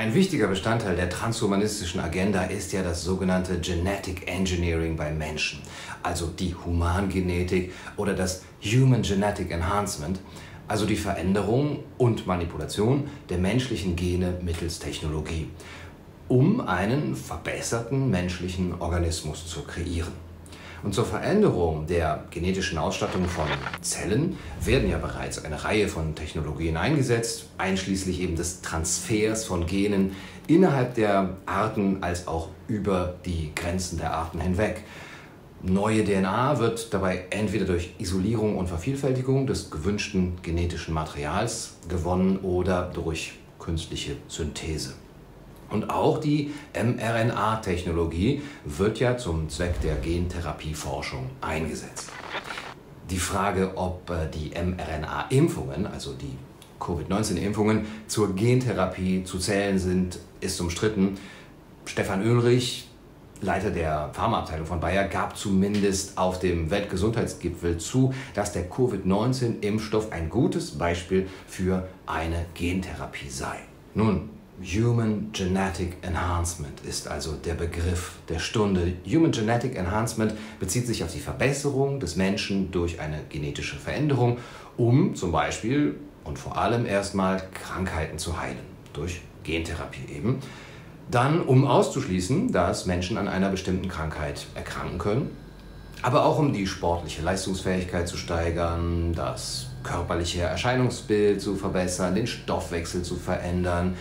Ein wichtiger Bestandteil der transhumanistischen Agenda ist ja das sogenannte Genetic Engineering beim Menschen, also die Humangenetik oder das Human Genetic Enhancement, also die Veränderung und Manipulation der menschlichen Gene mittels Technologie, um einen verbesserten menschlichen Organismus zu kreieren. Und zur Veränderung der genetischen Ausstattung von Zellen werden ja bereits eine Reihe von Technologien eingesetzt, einschließlich eben des Transfers von Genen innerhalb der Arten als auch über die Grenzen der Arten hinweg. Neue DNA wird dabei entweder durch Isolierung und Vervielfältigung des gewünschten genetischen Materials gewonnen oder durch künstliche Synthese. Und auch die mRNA-Technologie wird ja zum Zweck der Gentherapieforschung eingesetzt. Die Frage, ob äh, die mRNA-Impfungen, also die Covid-19-Impfungen, zur Gentherapie zu zählen sind, ist umstritten. Stefan Oelrich, Leiter der Pharmaabteilung von Bayer, gab zumindest auf dem Weltgesundheitsgipfel zu, dass der Covid-19-Impfstoff ein gutes Beispiel für eine Gentherapie sei. Nun, Human Genetic Enhancement ist also der Begriff der Stunde. Human Genetic Enhancement bezieht sich auf die Verbesserung des Menschen durch eine genetische Veränderung, um zum Beispiel und vor allem erstmal Krankheiten zu heilen, durch Gentherapie eben. Dann, um auszuschließen, dass Menschen an einer bestimmten Krankheit erkranken können, aber auch um die sportliche Leistungsfähigkeit zu steigern, das körperliche Erscheinungsbild zu verbessern, den Stoffwechsel zu verändern,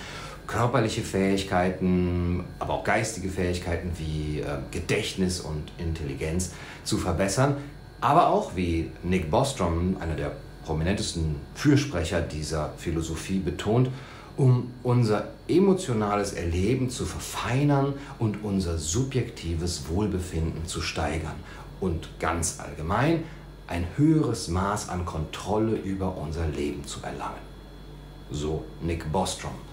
körperliche Fähigkeiten, aber auch geistige Fähigkeiten wie äh, Gedächtnis und Intelligenz zu verbessern, aber auch, wie Nick Bostrom, einer der prominentesten Fürsprecher dieser Philosophie, betont, um unser emotionales Erleben zu verfeinern und unser subjektives Wohlbefinden zu steigern und ganz allgemein ein höheres Maß an Kontrolle über unser Leben zu erlangen. So Nick Bostrom.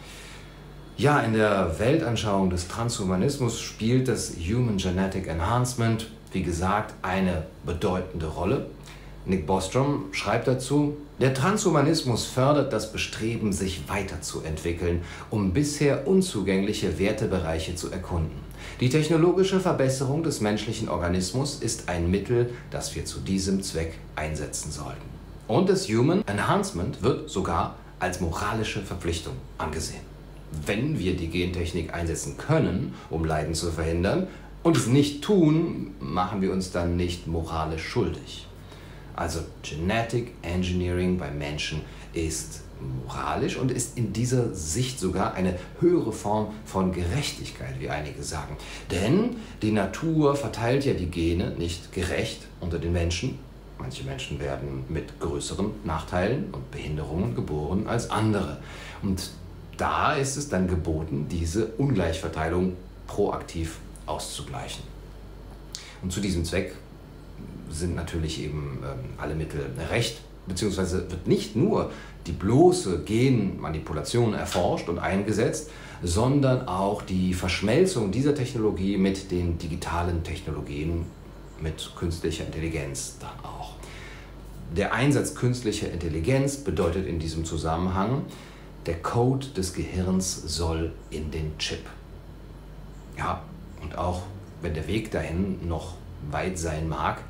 Ja, in der Weltanschauung des Transhumanismus spielt das Human Genetic Enhancement, wie gesagt, eine bedeutende Rolle. Nick Bostrom schreibt dazu, der Transhumanismus fördert das Bestreben, sich weiterzuentwickeln, um bisher unzugängliche Wertebereiche zu erkunden. Die technologische Verbesserung des menschlichen Organismus ist ein Mittel, das wir zu diesem Zweck einsetzen sollten. Und das Human Enhancement wird sogar als moralische Verpflichtung angesehen. Wenn wir die Gentechnik einsetzen können, um Leiden zu verhindern, und es nicht tun, machen wir uns dann nicht moralisch schuldig. Also Genetic Engineering bei Menschen ist moralisch und ist in dieser Sicht sogar eine höhere Form von Gerechtigkeit, wie einige sagen. Denn die Natur verteilt ja die Gene nicht gerecht unter den Menschen. Manche Menschen werden mit größeren Nachteilen und Behinderungen geboren als andere. Und da ist es dann geboten, diese Ungleichverteilung proaktiv auszugleichen. Und zu diesem Zweck sind natürlich eben ähm, alle Mittel recht, beziehungsweise wird nicht nur die bloße Genmanipulation erforscht und eingesetzt, sondern auch die Verschmelzung dieser Technologie mit den digitalen Technologien, mit künstlicher Intelligenz dann auch. Der Einsatz künstlicher Intelligenz bedeutet in diesem Zusammenhang, der Code des Gehirns soll in den Chip. Ja, und auch wenn der Weg dahin noch weit sein mag,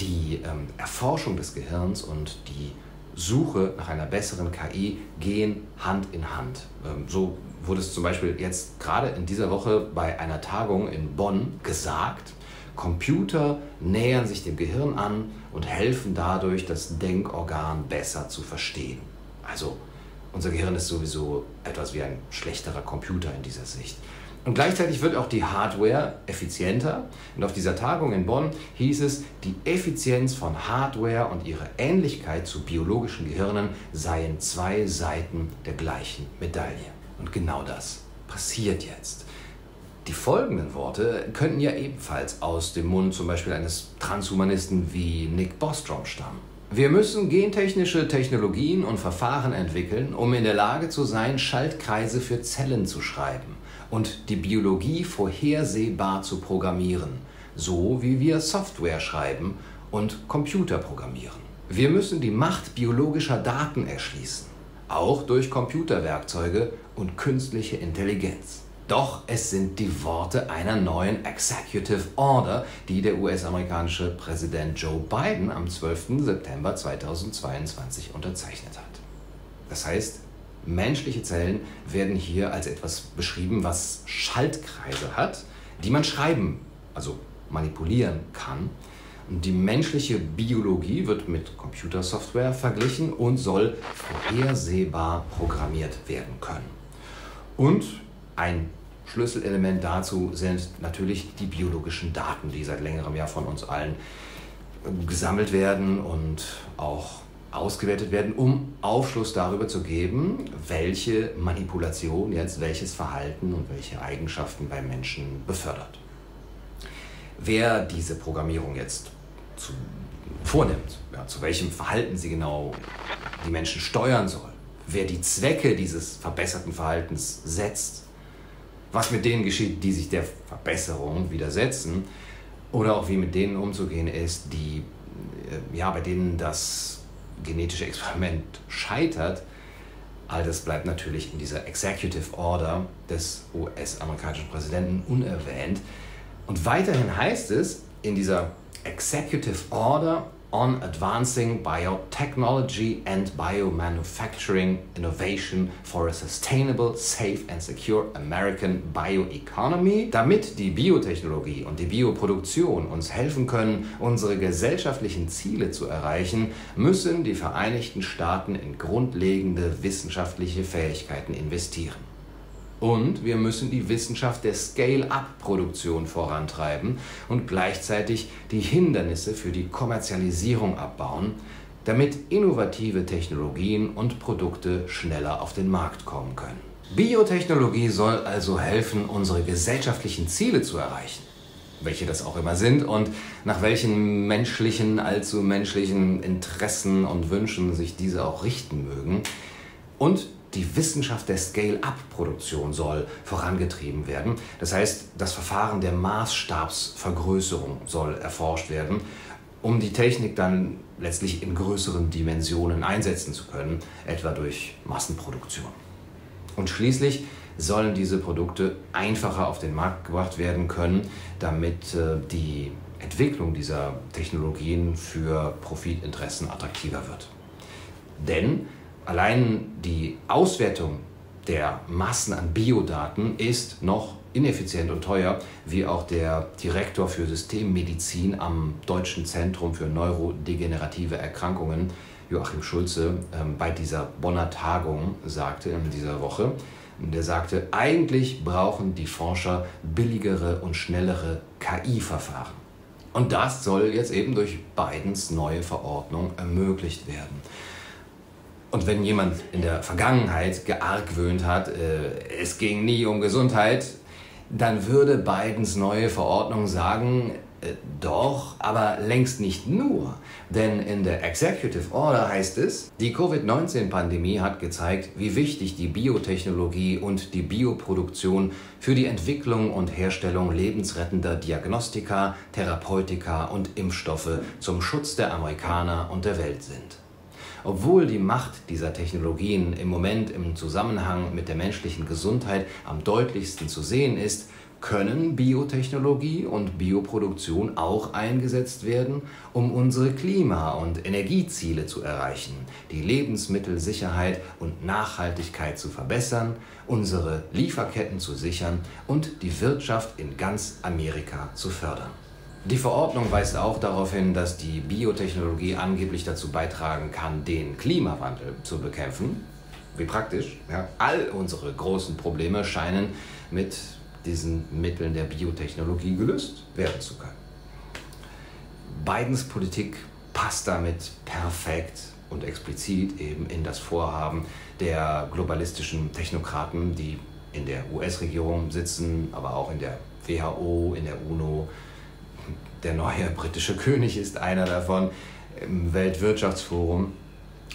die ähm, Erforschung des Gehirns und die Suche nach einer besseren KI gehen Hand in Hand. Ähm, so wurde es zum Beispiel jetzt gerade in dieser Woche bei einer Tagung in Bonn gesagt, Computer nähern sich dem Gehirn an und helfen dadurch, das Denkorgan besser zu verstehen. Also unser Gehirn ist sowieso etwas wie ein schlechterer Computer in dieser Sicht. Und gleichzeitig wird auch die Hardware effizienter. Und auf dieser Tagung in Bonn hieß es, die Effizienz von Hardware und ihre Ähnlichkeit zu biologischen Gehirnen seien zwei Seiten der gleichen Medaille. Und genau das passiert jetzt. Die folgenden Worte könnten ja ebenfalls aus dem Mund zum Beispiel eines Transhumanisten wie Nick Bostrom stammen. Wir müssen gentechnische Technologien und Verfahren entwickeln, um in der Lage zu sein, Schaltkreise für Zellen zu schreiben und die Biologie vorhersehbar zu programmieren, so wie wir Software schreiben und Computer programmieren. Wir müssen die Macht biologischer Daten erschließen, auch durch Computerwerkzeuge und künstliche Intelligenz. Doch es sind die Worte einer neuen Executive Order, die der US-amerikanische Präsident Joe Biden am 12. September 2022 unterzeichnet hat. Das heißt, menschliche Zellen werden hier als etwas beschrieben, was Schaltkreise hat, die man schreiben, also manipulieren kann. Die menschliche Biologie wird mit Computersoftware verglichen und soll vorhersehbar programmiert werden können. Und ein Schlüsselelement dazu sind natürlich die biologischen Daten, die seit längerem ja von uns allen gesammelt werden und auch ausgewertet werden, um Aufschluss darüber zu geben, welche Manipulation jetzt welches Verhalten und welche Eigenschaften beim Menschen befördert. Wer diese Programmierung jetzt zu, vornimmt, ja, zu welchem Verhalten sie genau die Menschen steuern soll, wer die Zwecke dieses verbesserten Verhaltens setzt, was mit denen geschieht, die sich der Verbesserung widersetzen, oder auch wie mit denen umzugehen ist, die äh, ja, bei denen das genetische Experiment scheitert, all das bleibt natürlich in dieser Executive Order des US-amerikanischen Präsidenten unerwähnt. Und weiterhin heißt es in dieser Executive Order on Advancing Biotechnology and Biomanufacturing Innovation for a Sustainable, Safe and Secure American Bioeconomy, damit die Biotechnologie und die Bioproduktion uns helfen können, unsere gesellschaftlichen Ziele zu erreichen, müssen die Vereinigten Staaten in grundlegende wissenschaftliche Fähigkeiten investieren. Und wir müssen die Wissenschaft der Scale-up-Produktion vorantreiben und gleichzeitig die Hindernisse für die Kommerzialisierung abbauen, damit innovative Technologien und Produkte schneller auf den Markt kommen können. Biotechnologie soll also helfen, unsere gesellschaftlichen Ziele zu erreichen, welche das auch immer sind und nach welchen menschlichen, allzu menschlichen Interessen und Wünschen sich diese auch richten mögen. Und die Wissenschaft der Scale-up-Produktion soll vorangetrieben werden. Das heißt, das Verfahren der Maßstabsvergrößerung soll erforscht werden, um die Technik dann letztlich in größeren Dimensionen einsetzen zu können, etwa durch Massenproduktion. Und schließlich sollen diese Produkte einfacher auf den Markt gebracht werden können, damit äh, die Entwicklung dieser Technologien für Profitinteressen attraktiver wird. Denn allein die Auswertung der Massen an Biodaten ist noch ineffizient und teuer, wie auch der Direktor für Systemmedizin am Deutschen Zentrum für neurodegenerative Erkrankungen, Joachim Schulze, ähm, bei dieser Bonner Tagung sagte in dieser Woche. Der sagte, eigentlich brauchen die Forscher billigere und schnellere KI-Verfahren. Und das soll jetzt eben durch Bidens neue Verordnung ermöglicht werden. Und wenn jemand in der Vergangenheit geargwöhnt hat, äh, es ging nie um Gesundheit, dann würde Bidens neue Verordnung sagen, äh, doch, aber längst nicht nur. Denn in der Executive Order heißt es, die Covid-19-Pandemie hat gezeigt, wie wichtig die Biotechnologie und die Bioproduktion für die Entwicklung und Herstellung lebensrettender Diagnostika, Therapeutika und Impfstoffe zum Schutz der Amerikaner und der Welt sind. Obwohl die Macht dieser Technologien im Moment im Zusammenhang mit der menschlichen Gesundheit am deutlichsten zu sehen ist, können Biotechnologie und Bioproduktion auch eingesetzt werden, um unsere Klima- und Energieziele zu erreichen, die Lebensmittelsicherheit und Nachhaltigkeit zu verbessern, unsere Lieferketten zu sichern und die Wirtschaft in ganz Amerika zu fördern. Die Verordnung weist auch darauf hin, dass die Biotechnologie angeblich dazu beitragen kann, den Klimawandel zu bekämpfen. Wie praktisch. Ja? All unsere großen Probleme scheinen mit diesen Mitteln der Biotechnologie gelöst werden zu können. Bidens Politik passt damit perfekt und explizit eben in das Vorhaben der globalistischen Technokraten, die in der US-Regierung sitzen, aber auch in der WHO, in der UNO, der neue britische König ist einer davon im Weltwirtschaftsforum.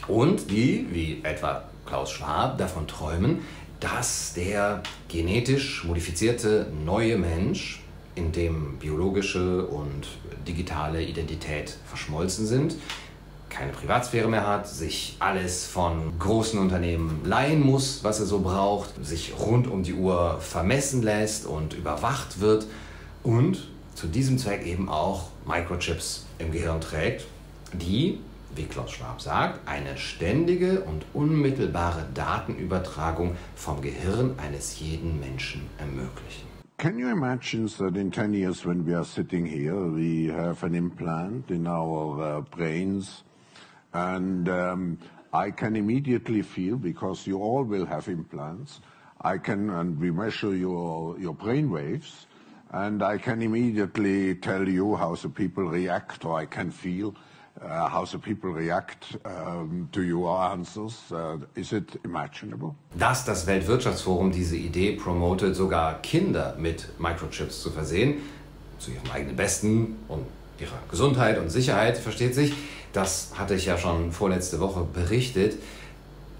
Und die, wie etwa Klaus Schwab, davon träumen, dass der genetisch modifizierte neue Mensch, in dem biologische und digitale Identität verschmolzen sind, keine Privatsphäre mehr hat, sich alles von großen Unternehmen leihen muss, was er so braucht, sich rund um die Uhr vermessen lässt und überwacht wird und zu diesem Zweck eben auch Microchips im Gehirn trägt, die, wie Klaus Schwab sagt, eine ständige und unmittelbare Datenübertragung vom Gehirn eines jeden Menschen ermöglichen. Can you imagine that in 10 years when we are sitting here, we have an implant in our uh, brains and um, I can immediately feel, because you all will have implants, I can, and we measure your, your brain waves, and I can immediately tell you how the people react, or I can feel uh, how the people react um, to your answers. Uh, is it imaginable? Dass das Weltwirtschaftsforum diese Idee promotet, sogar Kinder mit Microchips zu versehen, zu ihrem eigenen Besten und ihrer Gesundheit und Sicherheit, versteht sich, das hatte ich ja schon vorletzte Woche berichtet.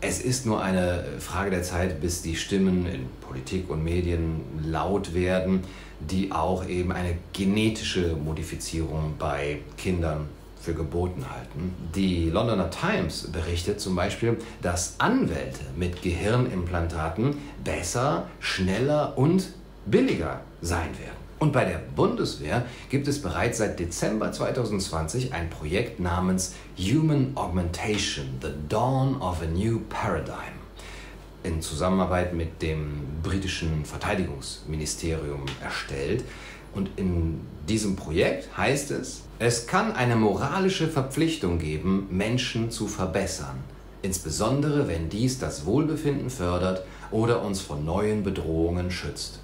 Es ist nur eine Frage der Zeit, bis die Stimmen in Politik und Medien laut werden, die auch eben eine genetische Modifizierung bei Kindern für geboten halten. Die Londoner Times berichtet zum Beispiel, dass Anwälte mit Gehirnimplantaten besser, schneller und billiger sein werden. Und bei der Bundeswehr gibt es bereits seit Dezember 2020 ein Projekt namens Human Augmentation, The Dawn of a New Paradigm in Zusammenarbeit mit dem britischen Verteidigungsministerium erstellt. Und in diesem Projekt heißt es, es kann eine moralische Verpflichtung geben, Menschen zu verbessern, insbesondere wenn dies das Wohlbefinden fördert oder uns vor neuen Bedrohungen schützt.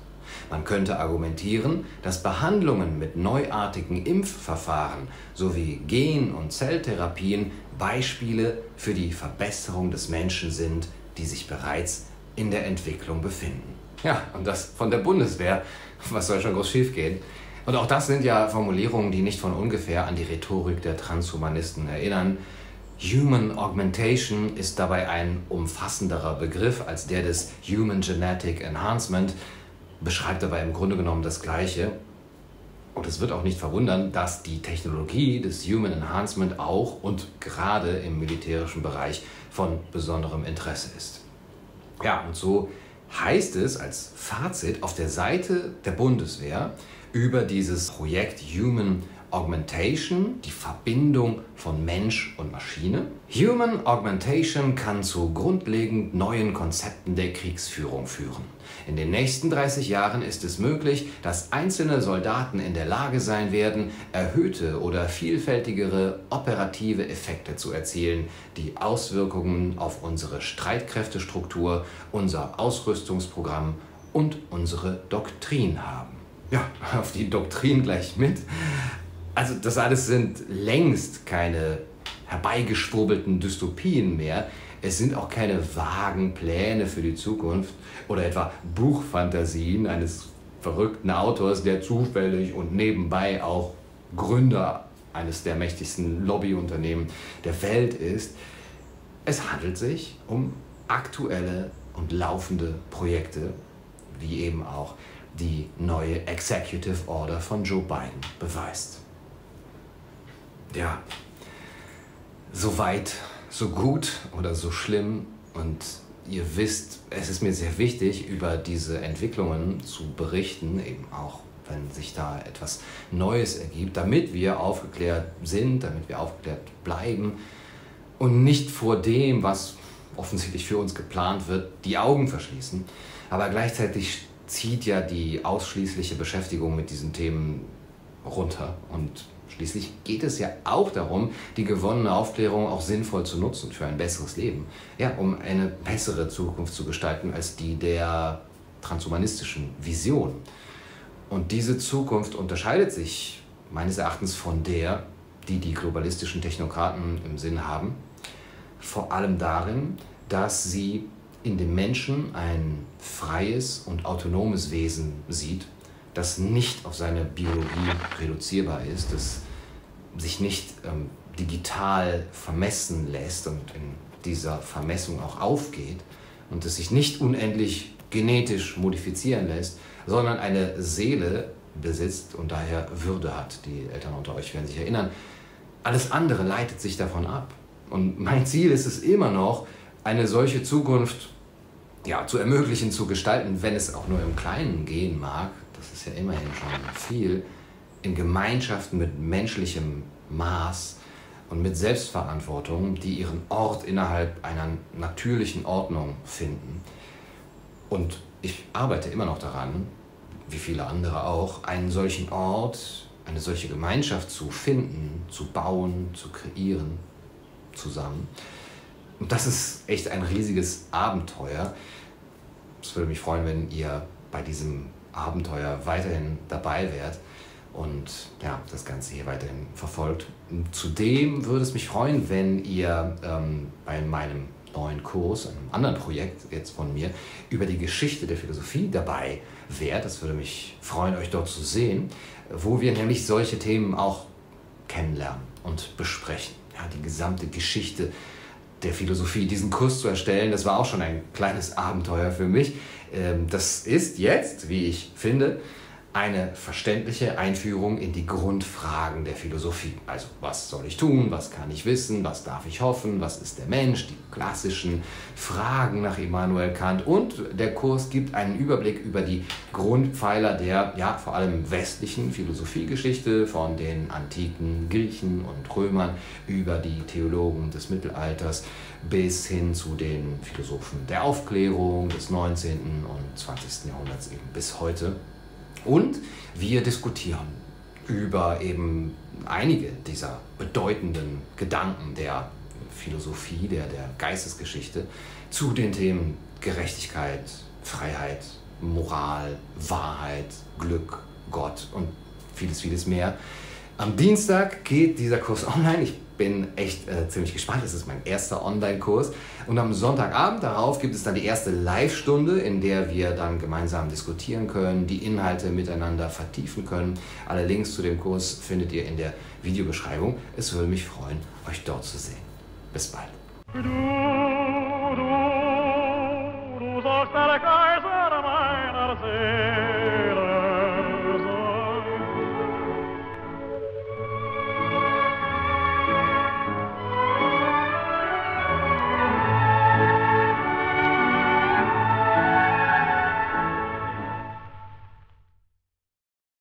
Man könnte argumentieren, dass Behandlungen mit neuartigen Impfverfahren sowie Gen- und Zelltherapien Beispiele für die Verbesserung des Menschen sind, die sich bereits in der Entwicklung befinden. Ja, und das von der Bundeswehr. Was soll schon groß schiefgehen? Und auch das sind ja Formulierungen, die nicht von ungefähr an die Rhetorik der Transhumanisten erinnern. Human Augmentation ist dabei ein umfassenderer Begriff als der des Human Genetic Enhancement, beschreibt aber im Grunde genommen das Gleiche. Und es wird auch nicht verwundern, dass die Technologie des Human Enhancement auch und gerade im militärischen Bereich von besonderem Interesse ist. Ja, und so heißt es als Fazit auf der Seite der Bundeswehr über dieses Projekt Human Augmentation, die Verbindung von Mensch und Maschine. Human Augmentation kann zu grundlegend neuen Konzepten der Kriegsführung führen. In den nächsten 30 Jahren ist es möglich, dass einzelne Soldaten in der Lage sein werden, erhöhte oder vielfältigere operative Effekte zu erzielen, die Auswirkungen auf unsere Streitkräftestruktur, unser Ausrüstungsprogramm und unsere Doktrin haben. Ja, auf die Doktrin gleich mit. Also das alles sind längst keine herbeigeschwurbelten Dystopien mehr. Es sind auch keine vagen Pläne für die Zukunft oder etwa Buchfantasien eines verrückten Autors, der zufällig und nebenbei auch Gründer eines der mächtigsten Lobbyunternehmen der Welt ist. Es handelt sich um aktuelle und laufende Projekte, wie eben auch die neue Executive Order von Joe Biden beweist ja, so weit, so gut oder so schlimm. Und ihr wisst, es ist mir sehr wichtig, über diese Entwicklungen zu berichten, eben auch wenn sich da etwas Neues ergibt, damit wir aufgeklärt sind, damit wir aufgeklärt bleiben und nicht vor dem, was offensichtlich für uns geplant wird, die Augen verschließen. Aber gleichzeitig zieht ja die ausschließliche Beschäftigung mit diesen Themen runter und Schließlich geht es ja auch darum, die gewonnene Aufklärung auch sinnvoll zu nutzen für ein besseres Leben. Ja, um eine bessere Zukunft zu gestalten als die der transhumanistischen Vision. Und diese Zukunft unterscheidet sich meines Erachtens von der, die die globalistischen Technokraten im Sinn haben, vor allem darin, dass sie in dem Menschen ein freies und autonomes Wesen sieht, das nicht auf seine Biologie reduzierbar ist, das sich nicht ähm, digital vermessen lässt und in dieser Vermessung auch aufgeht und das sich nicht unendlich genetisch modifizieren lässt, sondern eine Seele besitzt und daher Würde hat. Die Eltern unter euch werden sich erinnern. Alles andere leitet sich davon ab. Und mein Ziel ist es immer noch, eine solche Zukunft ja, zu ermöglichen, zu gestalten, wenn es auch nur im Kleinen gehen mag. Das ist ja immerhin schon viel. In Gemeinschaften mit menschlichem Maß und mit Selbstverantwortung, die ihren Ort innerhalb einer natürlichen Ordnung finden. Und ich arbeite immer noch daran, wie viele andere auch, einen solchen Ort, eine solche Gemeinschaft zu finden, zu bauen, zu kreieren, zusammen. Und das ist echt ein riesiges Abenteuer. Es würde mich freuen, wenn ihr bei diesem Abenteuer weiterhin dabei wärt und ja, das Ganze hier weiterhin verfolgt. Zudem würde es mich freuen, wenn ihr ähm, bei meinem neuen Kurs, einem anderen Projekt jetzt von mir, über die Geschichte der Philosophie dabei wärt. Das würde mich freuen, euch dort zu sehen, wo wir nämlich solche Themen auch kennenlernen und besprechen. Ja, die gesamte Geschichte der Philosophie, diesen Kurs zu erstellen, das war auch schon ein kleines Abenteuer für mich. Ähm, das ist jetzt, wie ich finde, eine verständliche Einführung in die Grundfragen der Philosophie. Also was soll ich tun, was kann ich wissen, was darf ich hoffen, was ist der Mensch, die klassischen Fragen nach Immanuel Kant und der Kurs gibt einen Überblick über die Grundpfeiler der ja vor allem westlichen Philosophiegeschichte von den antiken Griechen und Römern über die Theologen des Mittelalters bis hin zu den Philosophen der Aufklärung des 19. und 20. Jahrhunderts eben bis heute. Und wir diskutieren über eben einige dieser bedeutenden Gedanken der Philosophie, der, der Geistesgeschichte zu den Themen Gerechtigkeit, Freiheit, Moral, Wahrheit, Glück, Gott und vieles, vieles mehr. Am Dienstag geht dieser Kurs online. Ich bin echt äh, ziemlich gespannt. Das ist mein erster Online-Kurs. Und am Sonntagabend darauf gibt es dann die erste Live-Stunde, in der wir dann gemeinsam diskutieren können, die Inhalte miteinander vertiefen können. Alle Links zu dem Kurs findet ihr in der Videobeschreibung. Es würde mich freuen, euch dort zu sehen. Bis bald.